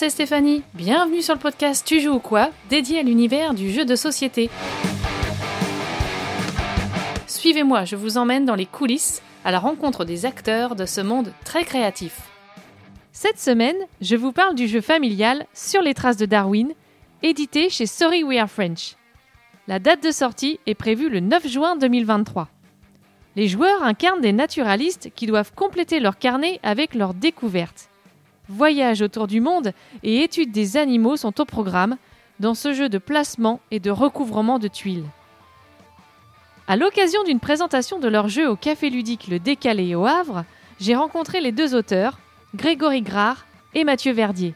c'est Stéphanie. Bienvenue sur le podcast Tu joues ou quoi dédié à l'univers du jeu de société. Suivez-moi, je vous emmène dans les coulisses à la rencontre des acteurs de ce monde très créatif. Cette semaine, je vous parle du jeu familial Sur les traces de Darwin, édité chez Sorry We Are French. La date de sortie est prévue le 9 juin 2023. Les joueurs incarnent des naturalistes qui doivent compléter leur carnet avec leurs découvertes. Voyage autour du monde et études des animaux sont au programme dans ce jeu de placement et de recouvrement de tuiles. À l'occasion d'une présentation de leur jeu au Café Ludique Le Décalé au Havre, j'ai rencontré les deux auteurs, Grégory Grard et Mathieu Verdier.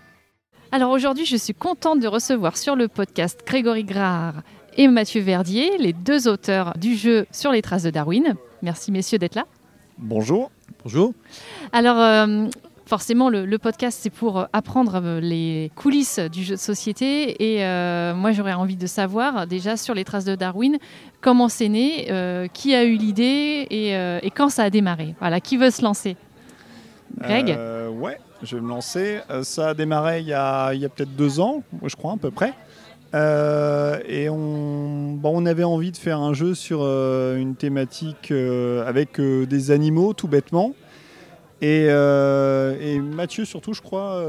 Alors aujourd'hui, je suis contente de recevoir sur le podcast Grégory Grard et Mathieu Verdier, les deux auteurs du jeu Sur les traces de Darwin. Merci messieurs d'être là. Bonjour. Bonjour. Alors, euh, forcément, le, podcast, c'est pour apprendre euh, les coulisses du jeu de société. Et euh, moi, j'aurais envie de savoir, déjà, sur les traces de Darwin, comment c'est né, qui a eu l'idée et, quand ça a démarré. Voilà, qui veut se lancer? Greg? Ouais, je vais me lancer. ça a démarré il y a, peut-être deux ans, je crois, à peu près. Euh, et on, avait envie de faire un jeu sur euh, une thématique euh, avec des animaux, tout bêtement. Et, Mathieu, surtout, je crois,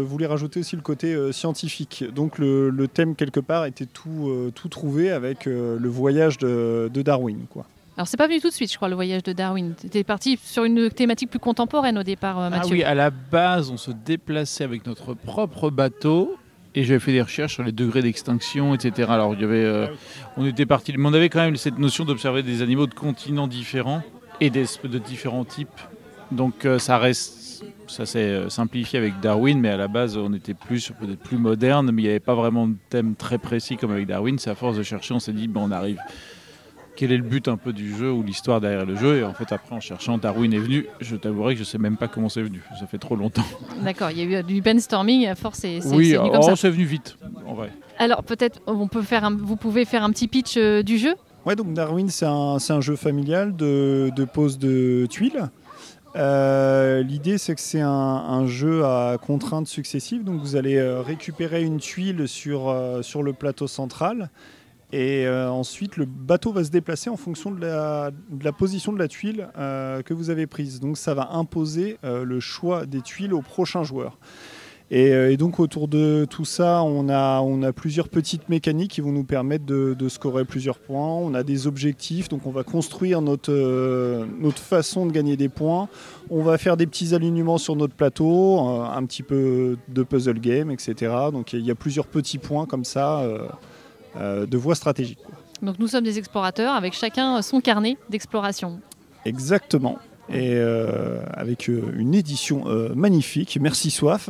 voulait rajouter aussi le côté scientifique. Donc le, thème, quelque part, était tout, tout trouvé avec le voyage de, Darwin. Quoi. Alors c'est pas venu tout de suite, je crois, le voyage de Darwin. C'était parti sur une thématique plus contemporaine au départ, Mathieu. Ah oui, à la base, on se déplaçait avec notre propre bateau et j'avais fait des recherches sur les degrés d'extinction, etc. Alors, il y avait, euh, on était parti, mais on avait quand même cette notion d'observer des animaux de continents différents et de différents types. Donc, euh, ça reste, ça s'est euh, simplifié avec Darwin, mais à la base, on était plus peut-être plus moderne, mais il n'y avait pas vraiment de thème très précis comme avec Darwin. C'est à force de chercher, on s'est dit, bon, on arrive quel est le but un peu du jeu ou l'histoire derrière le jeu? Et en fait, après, en cherchant, Darwin est venu. Je t'avouerai que je sais même pas comment c'est venu. Ça fait trop longtemps. D'accord, il y a eu du brainstorming. À force, c'est oui, venu comme oh, ça. c'est venu vite, en vrai. Alors, peut-être, on peut faire vous pouvez faire un petit pitch euh, du jeu? Ouais, donc Darwin, c'est un, un, jeu familial de, de pose de tuiles. Euh, l'idée, c'est que c'est un, jeu à contraintes successives. Donc, vous allez euh, récupérer une tuile sur, sur le plateau central et euh, ensuite, le bateau va se déplacer en fonction de la, position de la tuile euh, que vous avez prise. Donc ça va imposer euh, le choix des tuiles au prochain joueur. Et, donc autour de tout ça, on a, on a plusieurs petites mécaniques qui vont nous permettre de, scorer plusieurs points. On a des objectifs, donc on va construire notre, notre façon de gagner des points. On va faire des petits alignements sur notre plateau, un petit peu de puzzle game, etc. Donc il y a plusieurs petits points comme ça. Euh, de voie stratégique. Donc nous sommes des explorateurs avec chacun son carnet d'exploration. Exactement. Et euh, avec euh, une édition magnifique, merci Soif,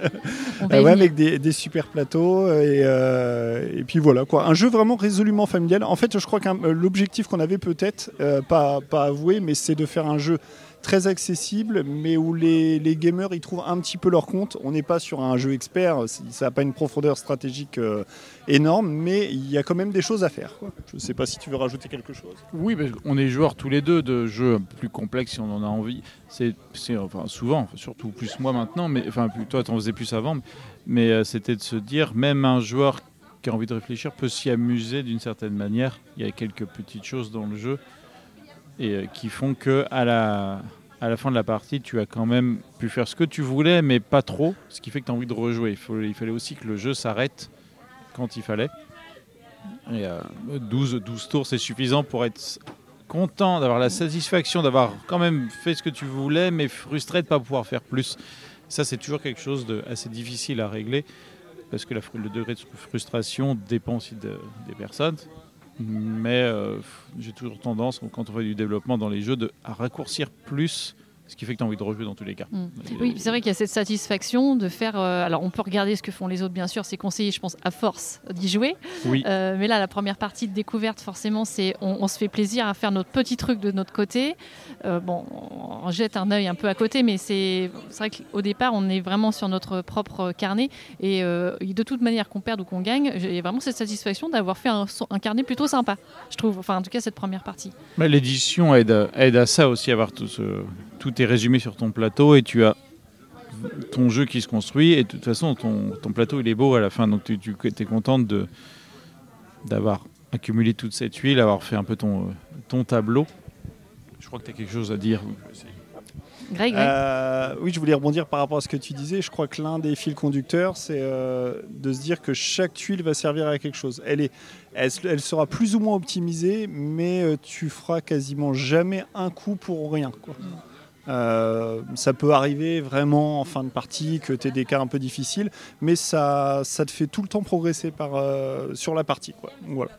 avec des, super plateaux. Et, et, puis voilà quoi, un jeu vraiment résolument familial. En fait, je crois que l'objectif qu'on avait peut-être pas, pas avoué, mais c'est de faire un jeu très accessible, mais où les, les, gamers y trouvent un petit peu leur compte. On n'est pas sur un jeu expert, ça n'a pas une profondeur stratégique euh, énorme, mais il y a quand même des choses à faire. Je ne sais pas si tu veux rajouter quelque chose. Oui, on est joueurs tous les deux de jeux plus complexes si on en a envie. C'est enfin, souvent, surtout plus moi maintenant, mais enfin toi tu en faisais plus avant, mais euh, c'était de se dire même un joueur qui a envie de réfléchir peut s'y amuser d'une certaine manière. Il y a quelques petites choses dans le jeu et euh, qui font que à la, à la fin de la partie, tu as quand même pu faire ce que tu voulais, mais pas trop, ce qui fait que tu as envie de rejouer. Il, fallait aussi que le jeu s'arrête quand il fallait. Et 12, euh, 12 tours, c'est suffisant pour être content, d'avoir la satisfaction d'avoir quand même fait ce que tu voulais, mais frustré de ne pas pouvoir faire plus. Ça, c'est toujours quelque chose d'assez difficile à régler, parce que le degré de frustration dépend aussi des personnes mais euh, j'ai toujours tendance, quand on fait du développement dans les jeux, de, à raccourcir plus ce qui fait que tu as envie de rejouer dans tous les cas. Mm. Oui, c'est vrai qu'il y a cette satisfaction de faire. Euh, alors, on peut regarder ce que font les autres, bien sûr, c'est conseillé, je pense, à force d'y jouer. Oui. Euh, mais là, la première partie de découverte, forcément, c'est on, se fait plaisir à faire notre petit truc de notre côté. Euh, bon, on jette un œil un peu à côté, mais c'est vrai qu'au départ, on est vraiment sur notre propre carnet. Et de toute manière, qu'on perde ou qu'on gagne, j'ai vraiment cette satisfaction d'avoir fait un, un, carnet plutôt sympa, je trouve. Enfin, en tout cas, cette première partie. L'édition aide, aide à ça aussi, avoir tout ce tout résumé sur ton plateau et tu as ton jeu qui se construit et de toute façon ton, ton plateau il est beau à la fin donc tu, tu es contente de d'avoir accumulé toute cette huile, avoir fait un peu ton, ton tableau. Je crois que tu as quelque chose à dire. Greg, Greg. Euh, oui, je voulais rebondir par rapport à ce que tu disais. Je crois que l'un des fils conducteurs, c'est euh, de se dire que chaque tuile va servir à quelque chose. Elle, est, elle, elle sera plus ou moins optimisée, mais euh, tu feras quasiment jamais un coup pour rien. quoi. Euh, ça peut arriver vraiment en fin de partie que tu aies des cas un peu difficiles, mais ça, ça te fait tout le temps progresser euh, sur la partie. Voilà.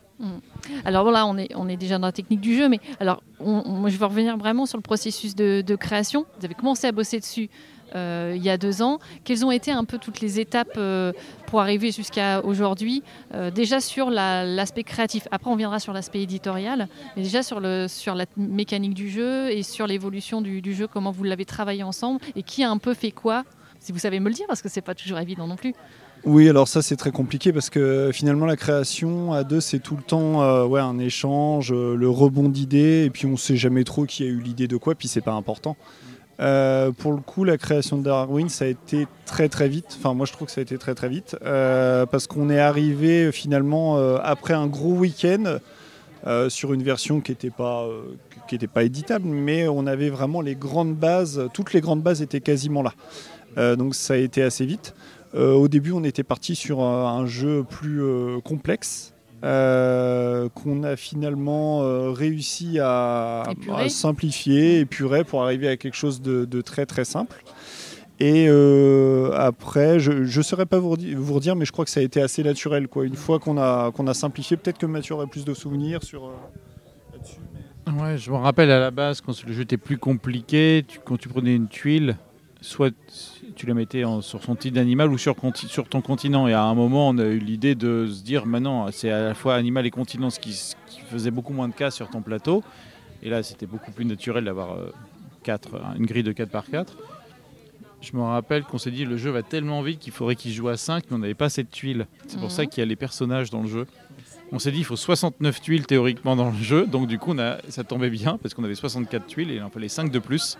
Alors voilà, on est, on est déjà dans la technique du jeu, mais alors on- je vais revenir vraiment sur le processus de création. Vous avez commencé à bosser dessus euh, il y a deux ans. Quelles ont été un peu toutes les étapes euh, pour arriver jusqu'à aujourd'hui Euh, Déjà sur la- l'aspect créatif. Après, on viendra sur l'aspect éditorial, mais déjà sur, la mécanique du jeu et sur l'évolution du, jeu, comment vous l'avez travaillé ensemble et qui a un peu fait quoi. Si vous savez me le dire, parce que c'est pas toujours évident non plus. Oui, alors ça c'est très compliqué parce que finalement la création à deux c'est tout le temps un échange, le rebond d'idées et puis on sait jamais trop qui a eu l'idée de quoi, puis c'est pas important. Euh, pour le coup, la création de Darwin, ça a été très très vite. Enfin, moi je trouve que ça a été très très vite euh, parce qu'on est arrivé finalement euh, après un gros week-end sur une version qui n'était pas pas éditable, mais on avait vraiment les grandes bases. Toutes les grandes bases étaient quasiment là. Donc ça a été assez vite. Au début, on était parti sur un, jeu plus complexe. Euh, qu'on a finalement euh, réussi à, Épurer. à simplifier, épurer pour arriver à quelque chose de, de très très simple. Et euh, après, je ne saurais pas vous, vous redire, mais je crois que ça a été assez naturel. Quoi. Une fois qu'on a, qu'on a simplifié, peut-être que Mathieu aurait plus de souvenirs sur, euh, là-dessus. mais- Ouais, je me rappelle à la base, quand le jeu était plus compliqué, tu- quand tu prenais une tuile, soit tu la mettais en- sur son type d'animal ou sur, ton continent. Et à un moment, on a eu l'idée de se dire, maintenant, c'est à la fois animal et continent, ce qui, ce qui faisait beaucoup moins de cas sur ton plateau. Et là, c'était beaucoup plus naturel d'avoir euh, quatre, une grille de 4 par 4. Je me rappelle qu'on s'est dit, le jeu va tellement vite qu'il faudrait qu'il joue à 5, mais on n'avait pas cette tuile. C'est pour Mhm. ça qu'il y a les personnages dans le jeu. On s'est dit il faut 69 tuiles théoriquement dans le jeu, donc du coup on a, ça tombait bien parce qu'on avait 64 tuiles et il en fallait 5 de plus.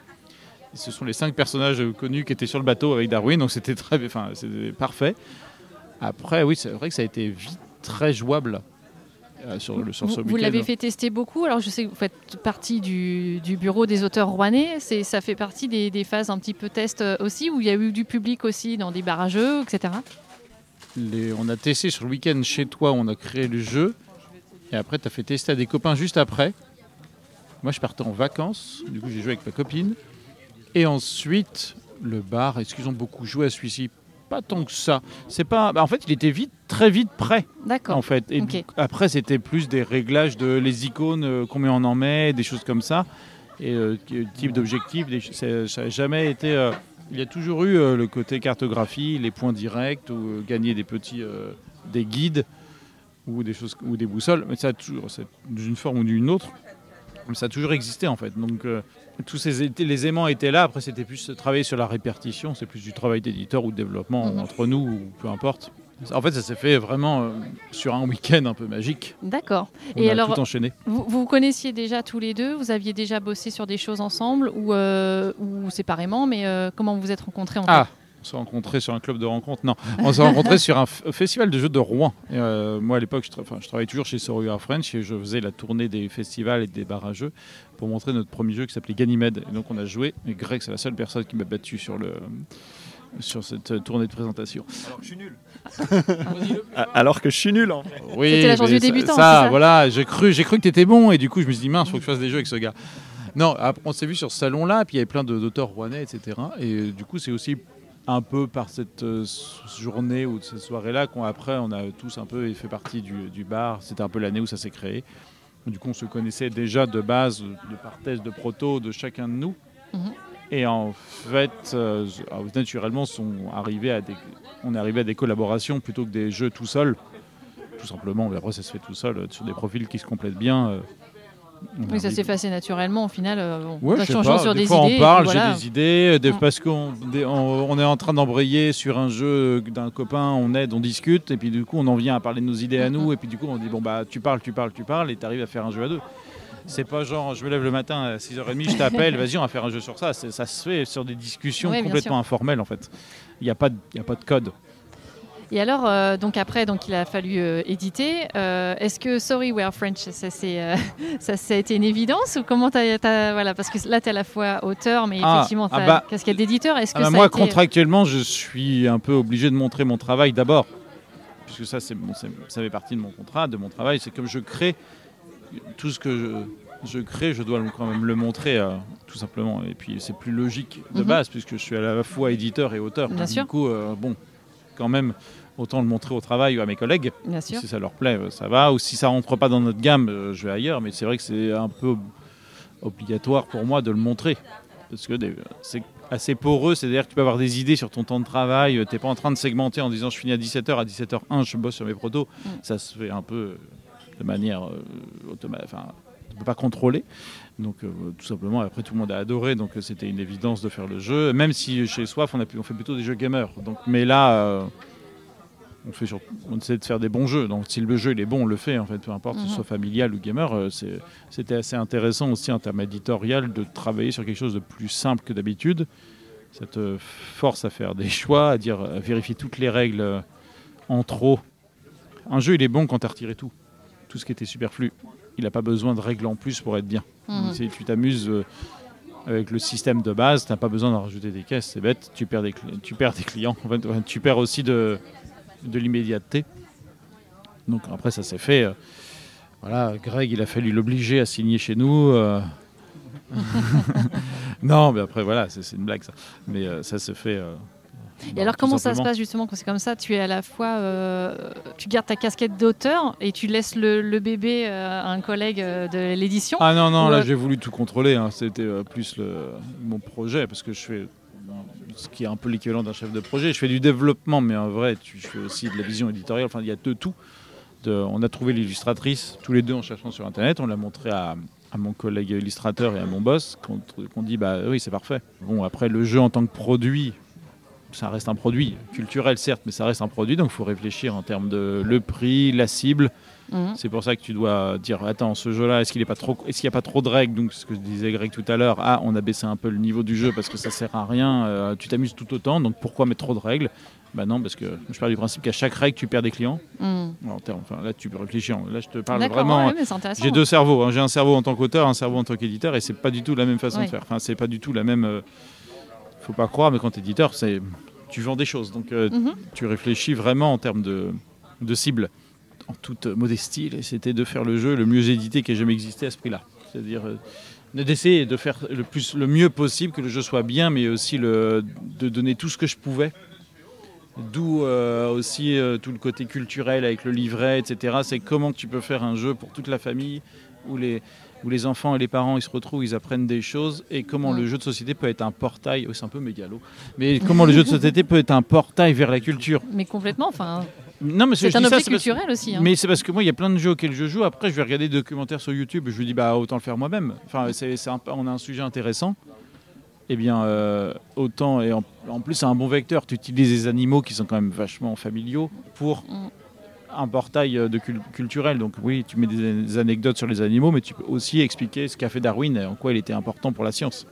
Ce sont les 5 personnages connus qui étaient sur le bateau avec Darwin, donc c'était très, enfin c'était parfait. Après oui c'est vrai que ça a été vite très jouable euh, sur le sur Vous, ce vous l'avez fait tester beaucoup. Alors, je sais que vous faites partie du, du bureau des auteurs rouennais. C'est, ça fait partie des, des phases un petit peu test euh, aussi, où il y a eu du public aussi dans des barrageux, etc. Les- on a testé sur le week-end chez toi, on a créé le jeu. Et après, tu as fait tester à des copains juste après. Moi, je partais en vacances. Du coup, j'ai joué avec ma copine. Et ensuite, le bar. Est-ce qu'ils ont beaucoup joué à celui-ci? Pas tant que ça. C'est pas. bah, en fait, il était vite, très vite prêt. D'accord. En fait. Et après, c'était plus des réglages de les icônes, euh, combien on en met, des choses comme ça. Et euh, qui- type d'objectif. des Ça n'a jamais été. euh, il y a toujours eu euh, le côté cartographie, les points directs, ou euh, gagner des petits euh, des guides ou des choses ou des boussoles. Mais ça toujours, c'est d'une forme ou d'une autre. Mais ça a toujours existé en fait. Donc euh, tous ces les aimants étaient là. Après, c'était plus travailler sur la répartition. C'est plus du travail d'éditeur ou de développement Mhm. entre nous ou peu importe. En fait, ça s'est fait vraiment euh, sur un week-end un peu magique. D'accord. Et a alors, tout enchaîné. Vous, vous vous connaissiez déjà tous les deux? Vous aviez déjà bossé sur des choses ensemble ou, euh, ou séparément? Mais euh, comment vous vous êtes rencontrés en Ah, on s'est rencontrés sur un club de rencontres. Non, on s'est rencontrés sur un festival de jeux de Rouen. Et, euh, moi, à l'époque, je, tra- enfin, je travaillais toujours chez Soruga French et je faisais la tournée des festivals et des bars à jeux pour montrer notre premier jeu qui s'appelait Ganymede. Et donc, on a joué. Et Greg, c'est la seule personne qui m'a battu sur le sur cette euh, tournée de présentation. Alors que je suis nul. Alors que je suis nul en fait. Oui, C'était la chance mais du ça- débutant, Ça, c'est ça voilà, j'ai cru, j'ai cru que t'étais bon et du coup je me suis dit mince, faut que je fasse des jeux avec ce gars. Non, après, on s'est vu sur ce salon-là, puis il y avait plein de- d'auteurs rouennais, etc. Et euh, du coup, c'est aussi un peu par cette euh, journée ou cette soirée-là qu'on après on a tous un peu fait partie du, du bar. C'était un peu l'année où ça s'est créé. Du coup, on se connaissait déjà de base, de par test de proto de chacun de nous. Mhm. Et en fait, euh, euh, naturellement, sont arrivés à des, on est arrivé à des collaborations plutôt que des jeux tout seul. Tout simplement, mais après ça se fait tout seul euh, sur des profils qui se complètent bien. euh, Oui, ça s'est assez naturellement au final. euh, bon, Ouais, en changeant sur des, des, fois idées. on parle, j'ai des idées, euh, des- parce qu'on des- on, on est en train d'embrayer sur un jeu d'un copain, on aide, on discute, et puis du coup on en vient à parler de nos idées à nous, et puis du coup on dit bon bah tu parles, tu parles, tu parles, et tu arrives à faire un jeu à deux. C'est pas genre, je me lève le matin à 6h30, je t'appelle, vas-y, on va faire un jeu sur ça. Ça se fait sur des discussions Ouais, complètement informelles, en fait. Il n'y a, pas de- il y a pas de code. Et alors, euh, donc après, donc il a fallu euh, éditer. Euh, Est-ce que Sorry We Are French, ça, c'est, ça, ça a été une évidence ou comment t'as, voilà, parce que là, tu es à la fois auteur, mais Ah, effectivement, tu ah as bah, casquette d'éditeur. Est-ce que Ah bah ça moi, été... contractuellement, je suis un peu obligé de montrer mon travail d'abord. Puisque ça, c'est bon, ça fait partie de mon contrat, de mon travail. C'est comme je crée tout ce que je, je crée, je dois quand même le montrer, tout simplement. Et puis, c'est plus logique de Mhm. base, puisque je suis à la fois éditeur et auteur. Bien du sûr. coup, euh, bon, quand même, autant le montrer au travail ou à mes collègues. Bien sûr. Si ça leur plaît, euh, ça va. Ou si ça rentre pas dans notre gamme, euh, je vais ailleurs. Mais c'est vrai que c'est un peu ob- obligatoire pour moi de le montrer. Parce que c'est assez poreux, c'est-à-dire que tu peux avoir des idées sur ton temps de travail. Tu n'es pas en train de segmenter en disant je finis à 17h, à 17h1, je bosse sur mes protos. Mm. Ça se fait un peu euh, de manière automatique. Enfin, tu ne peux pas contrôler. Donc, euh, tout simplement, après, tout le monde a adoré. Donc, euh, c'était une évidence de faire le jeu. Même si chez Soif, on, a pu- on fait plutôt des jeux gamers. Donc, mais là. Euh, on, fait sur- on essaie de faire des bons jeux. Donc si le jeu il est bon, on le fait en fait, peu importe, que Mhm. ce soit familial ou gamer. euh, C'était assez intéressant aussi en termes éditorial de travailler sur quelque chose de plus simple que d'habitude. Ça te force à faire des choix, à dire, à vérifier toutes les règles euh, en trop. Un jeu il est bon quand tu as retiré tout, tout ce qui était superflu. Il n'a pas besoin de règles en plus pour être bien. Mhm. Si tu t'amuses euh, avec le système de base, tu n'as pas besoin d'en rajouter des caisses, c'est bête. Tu perds des, tu perds des clients. En fait, ouais, tu perds aussi de, de l'immédiateté. Donc après, ça s'est fait. euh, voilà, Greg, il a fallu l'obliger à signer chez nous. euh. non, mais après, voilà, c'est une blague ça. Mais euh, ça se fait. Et bah, alors, comment ça se passe justement quand c'est comme ça? Tu es à la fois, tu gardes ta casquette d'auteur et tu laisses le, le bébé à un collègue de l'édition? Ah non, non, là j'ai voulu tout contrôler. hein. C'était plus le, mon projet parce que je fais ce qui est un peu l'équivalent d'un chef de projet. Je fais du développement, mais en vrai, je fais aussi de la vision éditoriale. Enfin, il y a de tout. On a trouvé l'illustratrice tous les deux en cherchant sur Internet. On l'a montré à, mon collègue illustrateur et à mon boss qu'on qu'on dit bah oui, c'est parfait. Bon, après, le jeu en tant que produit. Ça reste un produit culturel certes, mais ça reste un produit, donc il faut réfléchir en termes de le prix, la cible, Mhm. c'est pour ça que tu dois dire attends, ce jeu-là, est-ce qu'il est pas trop, est-ce qu'il n'y a pas trop de règles? Donc, ce que disait Greg tout à l'heure, ah, on a baissé un peu le niveau du jeu parce que ça sert à rien. euh, tu t'amuses tout autant, donc pourquoi mettre trop de règles? Bah non, parce que je pars du principe qu'à chaque règle, tu perds des clients. Mhm. Enfin, là, tu peux réfléchir. Là, je te parle vraiment. ouais, intéressant. J'ai deux cerveaux. hein. J'ai un cerveau en tant qu'auteur, un cerveau en tant qu'éditeur, et c'est pas du tout la même façon Ouais. de faire. Enfin, c'est pas du tout la même. euh, Faut pas croire, mais quand tu es éditeur, c'est tu vends des choses. Donc, euh, Mhm. tu réfléchis vraiment en termes de, de cible, en toute modestie. C'était de faire le jeu le mieux édité qui ait jamais existé à ce prix-là. C'est-à-dire euh, d'essayer de faire le, plus, le mieux possible, que le jeu soit bien, mais aussi le, de donner tout ce que je pouvais. D'où euh, aussi euh, tout le côté culturel avec le livret, etc. C'est comment tu peux faire un jeu pour toute la famille où les, où les enfants et les parents ils se retrouvent, ils apprennent des choses et comment Mm. le jeu de société peut être un portail. Oh, c'est un peu mégalo, mais comment le jeu de société peut être un portail vers la culture. Mais complètement, enfin, Non, mais c'est un ça, objet parce- culturel aussi. hein. mais c'est parce que moi, il y a plein de jeux auxquels je joue. Après, je vais regarder des documentaires sur YouTube. Je me dis, bah, autant le faire moi-même. Enfin, c'est, un- on a un sujet intéressant. Eh bien, euh, autant. Et en, en plus, c'est un bon vecteur. Tu utilises des animaux qui sont quand même vachement familiaux pour Mm. un portail euh, de cul- culturel. Donc, oui, tu mets des, des anecdotes sur les animaux, mais tu peux aussi expliquer ce qu'a fait Darwin et en quoi il était important pour la science.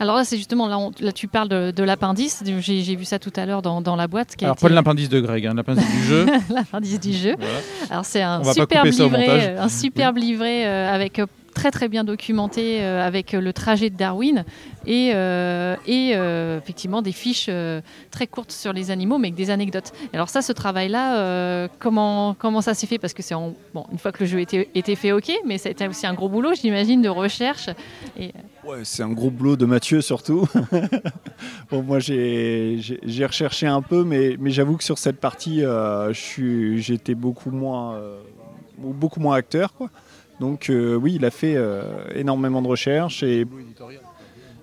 Alors là, c'est justement, là, on- là tu parles de, de l'appendice. J'ai vu ça tout à l'heure dans, dans la boîte. Qui a Alors, été- pas de l'appendice de Greg, hein, l'appendice du jeu. l'appendice du jeu. Voilà. Alors c'est un va pas superbe livret, euh, un superbe livret euh, avec euh, très très bien documenté euh, avec euh, le trajet de Darwin et, euh, effectivement des fiches très courtes sur les animaux mais avec des anecdotes. Alors ça, ce travail-là, comment comment ça s'est fait? Parce que c'est bon une fois que le jeu était, était fait, ok, mais ça a été aussi un gros boulot, j'imagine, de recherche. Ouais, c'est un gros boulot de Mathieu surtout. moi j'ai j'ai- recherché un peu, mais, mais j'avoue que sur cette partie, euh, j'étais beaucoup moins, beaucoup moins acteur. Donc euh, oui, il a fait euh, énormément de recherches et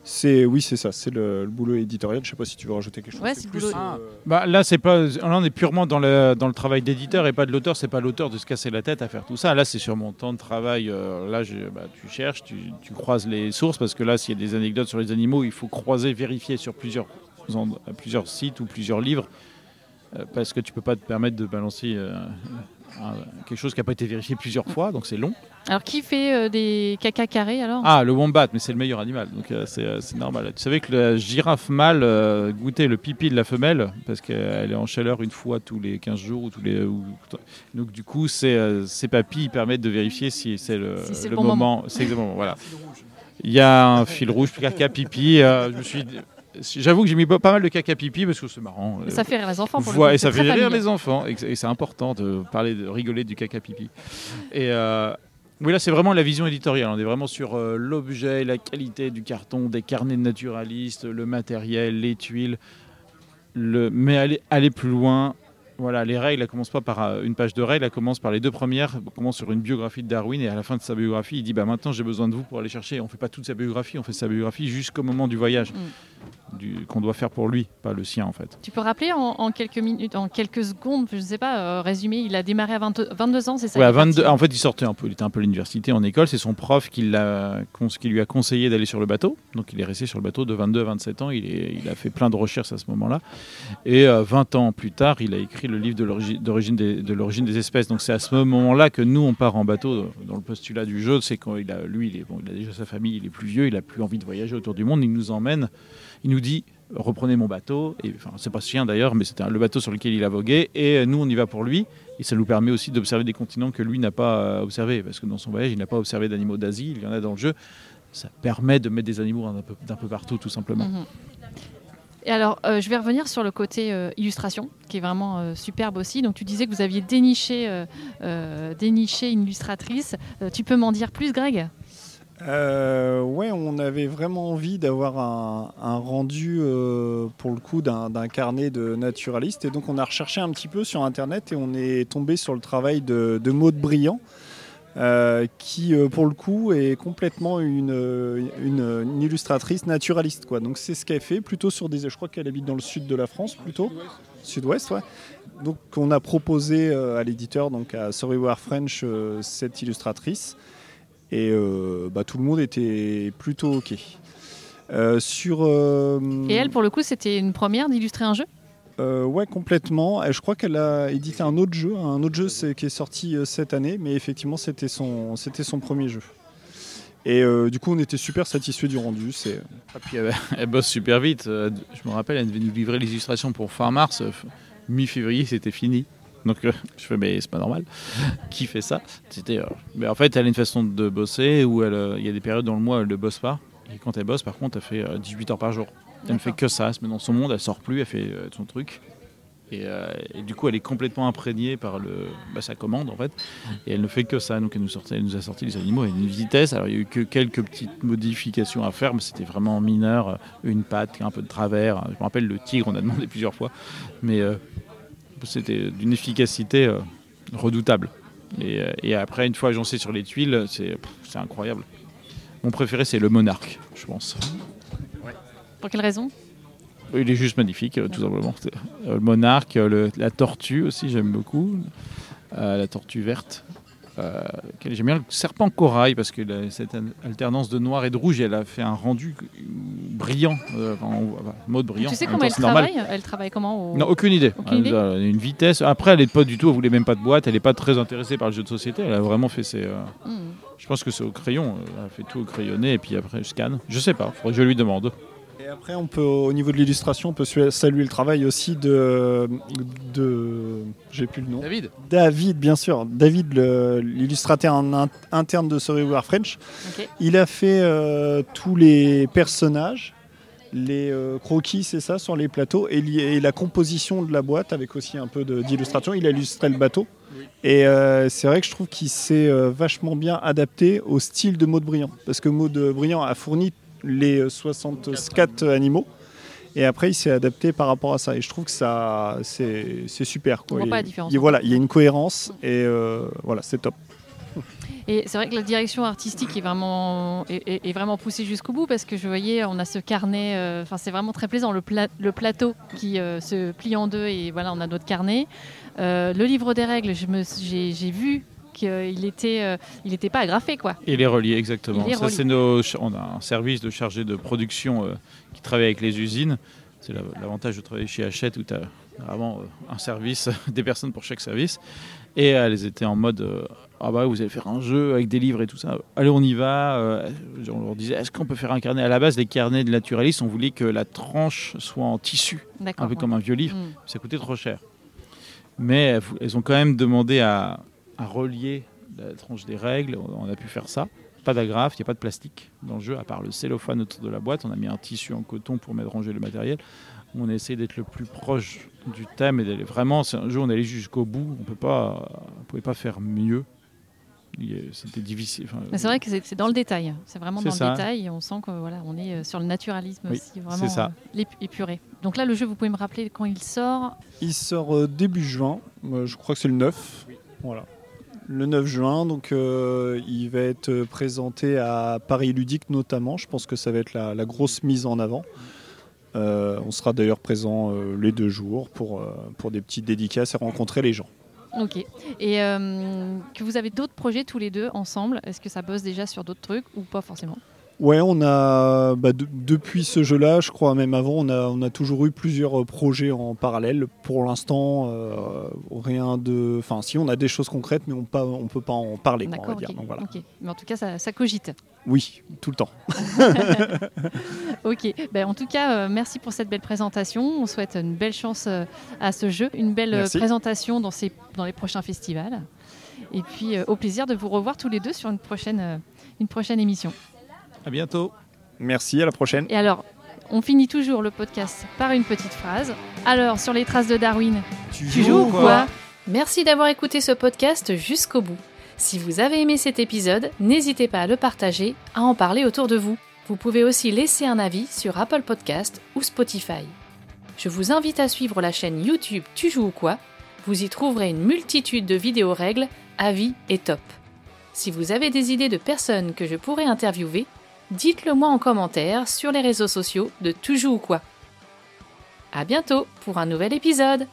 c'est oui c'est ça, c'est le, le boulot éditorial. Je sais pas si tu veux rajouter quelque chose. Ouais, c'est le plus, boulot- euh, Bah, là, c'est pas, là, on est purement dans le, dans le travail d'éditeur et pas de l'auteur. C'est pas l'auteur de se casser la tête à faire tout ça. Là, c'est sur mon temps de travail. euh, là, je- bah, tu cherches, tu, tu croises les sources parce que là, s'il y a des anecdotes sur les animaux, il faut croiser, vérifier sur plusieurs, plusieurs sites ou plusieurs livres euh, parce que tu peux pas te permettre de balancer euh, quelque chose qui n'a pas été vérifié plusieurs fois, donc c'est long. Alors qui fait euh, des caca carrés alors? Ah, le wombat, mais c'est le meilleur animal, donc euh, euh, c'est normal. Tu savais que la girafe mâle goûtait le pipi de la femelle, parce qu'elle est en chaleur une fois tous les 15 jours ou tous les... donc du coup, ces, papilles permettent de vérifier si c'est le, le, moment. C'est exactement, voilà. Il y a un fil rouge, caca, pipi. je me suis J'avoue que j'ai mis pas mal de caca pipi parce que c'est marrant. Ça fait rire les enfants. Pour le et ça fait rire les enfants. Et c'est important de parler, de rigoler du caca pipi. Et euh, oui, là, c'est vraiment la vision éditoriale. On est vraiment sur euh, l'objet, la qualité du carton, des carnets de naturalistes, le matériel, les tuiles. Le... Mais aller, aller plus loin, voilà, les règles, elles commencent pas par euh, une page de règles, elles commencent par les deux premières. On commence sur une biographie de Darwin et à la fin de sa biographie, il dit bah maintenant j'ai besoin de vous pour aller chercher. On fait pas toute sa biographie, on fait sa biographie jusqu'au moment du voyage mm. Qu'on doit faire pour lui, pas le sien en fait. Tu peux rappeler en, quelques minutes, en quelques secondes, je ne sais pas, euh, résumé, il a démarré à 22 ans, c'est ça Ouais, 22, en fait, il sortait un peu, il était un peu à l'université, en école. C'est son prof qui, qui lui a conseillé d'aller sur le bateau. Donc il est resté sur le bateau de 22 à 27 ans. Il, est, il a fait plein de recherches à ce moment-là. Et 20 euh, ans plus tard, il a écrit le livre de l'origine d'origine des, de l'origine des espèces. Donc c'est à ce moment-là que nous, on part en bateau. Dans le postulat du jeu, c'est qu'il a, lui, il, est, bon, il a déjà sa famille, il est plus vieux, il a plus envie de voyager autour du monde. Il nous emmène, il nous dit reprenez mon bateau. Et enfin, c'est pas chien d'ailleurs, mais c'était le bateau sur lequel il a vogué. Et nous, on y va pour lui. Et ça nous permet aussi d'observer des continents que lui n'a pas euh, observés, parce que dans son voyage, il n'a pas observé d'animaux d'Asie. Il y en a dans le jeu. Ça permet de mettre des animaux d'un peu, partout, tout simplement. Mhm. Et alors, euh, je vais revenir sur le côté euh, illustration, qui est vraiment euh, superbe aussi. Donc, tu disais que vous aviez déniché, déniché une illustratrice. tu peux m'en dire plus, Greg? Ouais, on avait vraiment envie d'avoir un, rendu pour le coup d'un carnet de naturalistes et donc on a recherché un petit peu sur internet et on est tombé sur le travail de, de Maude Briand, euh, qui euh, pour le coup est complètement une, illustratrice naturaliste. Quoi. Donc c'est ce qu'elle fait, plutôt sur des... Je crois qu'elle habite dans le sud de la France plutôt. Sud-ouest. Donc on a proposé euh, à l'éditeur, donc à Sorry French, cette illustratrice. Et bah, tout le monde était plutôt OK. sur, Et elle, pour le coup, c'était une première d'illustrer un jeu? Euh, ouais, complètement. je crois qu'elle a édité un autre jeu, un autre jeu qui est sorti euh, cette année, mais effectivement, c'était son, c'était son premier jeu. Et euh, du coup, on était super satisfait du rendu. C'est... Et puis, elle, bosse super vite. Je me rappelle, elle devait nous livrer les illustrations pour fin mars. Mi-février, c'était fini. Donc je fais, mais c'est pas normal. Qui fait ça C'était, mais En fait, elle a une façon de bosser où il y a des périodes dans le mois où elle ne bosse pas. Et quand elle bosse, par contre, elle fait 18 heures par jour. Elle ne fait que ça, elle se met dans son monde, elle sort plus, elle fait euh, son truc. Euh, et, du coup, elle est complètement imprégnée par le, bah, sa commande en fait. Et elle ne fait que ça. Donc, elle nous, sortait, elle nous a sorti les animaux à une vitesse. Alors, il y a eu que quelques petites modifications à faire, mais c'était vraiment mineur. Une patte, un peu de travers. Je me rappelle le tigre, on a demandé plusieurs fois. Mais euh, c'était d'une efficacité redoutable. Et, et, après, une fois agencé sur les tuiles, c'est incroyable. Mon préféré, c'est le monarque, je pense. Pour quelle raison? Il est juste magnifique, euh, tout simplement. Euh, le monarque, euh, la tortue aussi, j'aime beaucoup. la tortue verte. J'aime bien le serpent corail parce que cette alternance de noir et de rouge, elle a fait un rendu brillant, mode brillant. Tu sais comment elle travaille Elle travaille comment Non, aucune idée. Aucune Une vitesse. Après, elle n'est pas du tout, elle voulait même pas de boîte, elle n'est pas très intéressée par le jeu de société. Elle a vraiment fait ses. Hmm. Je pense que c'est au crayon. Elle a fait tout au crayonné et puis après, je scanne. Je sais pas, faudrait que je lui demande. Et après, on peut, au niveau de l'illustration, on peut saluer le travail aussi de, de j'ai plus le nom. David. David, bien sûr. David, l'illustrateur interne de Storywear French. Il a fait euh, tous les personnages, les euh, croquis, c'est ça, sur les plateaux, et, la composition de la boîte avec aussi un peu d'illustration. Il a illustré le bateau. Et euh, c'est vrai que je trouve qu'il s'est vachement bien adapté au style de Maud Briand. Parce que Maud Briand a fourni les 64 animaux. Et après, il s'est adapté par rapport à ça. Et je trouve que ça, c'est, super. Quoi. On voit pas la différence. voilà, il y a une cohérence et euh, voilà, c'est top. Et c'est vrai que la direction artistique est vraiment, est, vraiment poussée jusqu'au bout parce que je voyais, on a ce carnet, euh, enfin c'est vraiment très plaisant, le, le plateau qui euh, se plie en deux et voilà, on a notre carnet. le livre des règles, j'ai vu qu'il était, euh, il n'était pas agrafé quoi. Il est relié exactement. Ça c'est nos, on a un service de chargé de production euh, qui travaille avec les usines. C'est la- l'avantage de travailler chez Hachette où tu as vraiment euh, un service, des personnes pour chaque service. Et elles étaient en mode euh, Ah bah vous allez faire un jeu avec des livres et tout ça. Allez, on y va. Euh, on leur disait Est-ce qu'on peut faire un carnet? À la base, les carnets de naturalistes, on voulait que la tranche soit en tissu, un peu ouais. comme un vieux livre. Mm. Ça coûtait trop cher. Mais elles ont quand même demandé à, à relier la tranche des règles. On a pu faire ça. Pas d'agrafe, il n'y a pas de plastique dans le jeu, à part le cellophane autour de la boîte. On a mis un tissu en coton pour mettre ranger le matériel. On a essayé d'être le plus proche du thème et d'aller vraiment. C'est un jeu, on allait jusqu'au bout. On peut pas, on pouvait pas faire mieux. C'était difficile. Enfin, c'est vrai que c'est dans le détail. C'est vraiment dans ça. le détail. Et on sent que voilà, on est euh, sur le naturalisme Oui, aussi, vraiment c'est ça. euh, épuré. Donc là, le jeu, vous pouvez me rappeler quand il sort? Il sort euh, début juin, Euh, je crois que c'est le 9. Voilà. Le 9 juin, donc euh, il va être présenté à Paris Ludique notamment. Je pense que ça va être la, grosse mise en avant. Euh, on sera d'ailleurs présent euh, les deux jours pour, pour des petites dédicaces et rencontrer les gens. Ok. Et que vous avez d'autres projets tous les deux ensemble Est-ce que ça bosse déjà sur d'autres trucs ou pas forcément? Ouais, on a bah, de- depuis ce jeu-là, je crois même avant, on a, on a toujours eu plusieurs euh, projets en parallèle. Pour l'instant, euh, rien de. Enfin, si on a des choses concrètes, mais on pas, on peut pas en parler. quoi, on va D'accord, dire. Donc, voilà. Mais en tout cas, ça, ça cogite. Oui, tout le temps. Ok. Ben, en tout cas, euh, merci pour cette belle présentation. On souhaite une belle chance euh, à ce jeu, une belle Merci. présentation dans, ces, dans les prochains festivals. Et puis, au plaisir de vous revoir tous les deux sur une prochaine, une prochaine émission. À bientôt. Merci, à la prochaine. Et alors, on finit toujours le podcast par une petite phrase. Alors, sur les traces de Darwin, tu joues ou quoi Merci d'avoir écouté ce podcast jusqu'au bout. Si vous avez aimé cet épisode, n'hésitez pas à le partager, à en parler autour de vous. Vous pouvez aussi laisser un avis sur Apple Podcast ou Spotify. Je vous invite à suivre la chaîne YouTube Tu joues ou quoi Vous y trouverez une multitude de vidéos règles, avis et top. Si vous avez des idées de personnes que je pourrais interviewer, dites-le moi en commentaire sur les réseaux sociaux de Tu joues ou quoi. À bientôt pour un nouvel épisode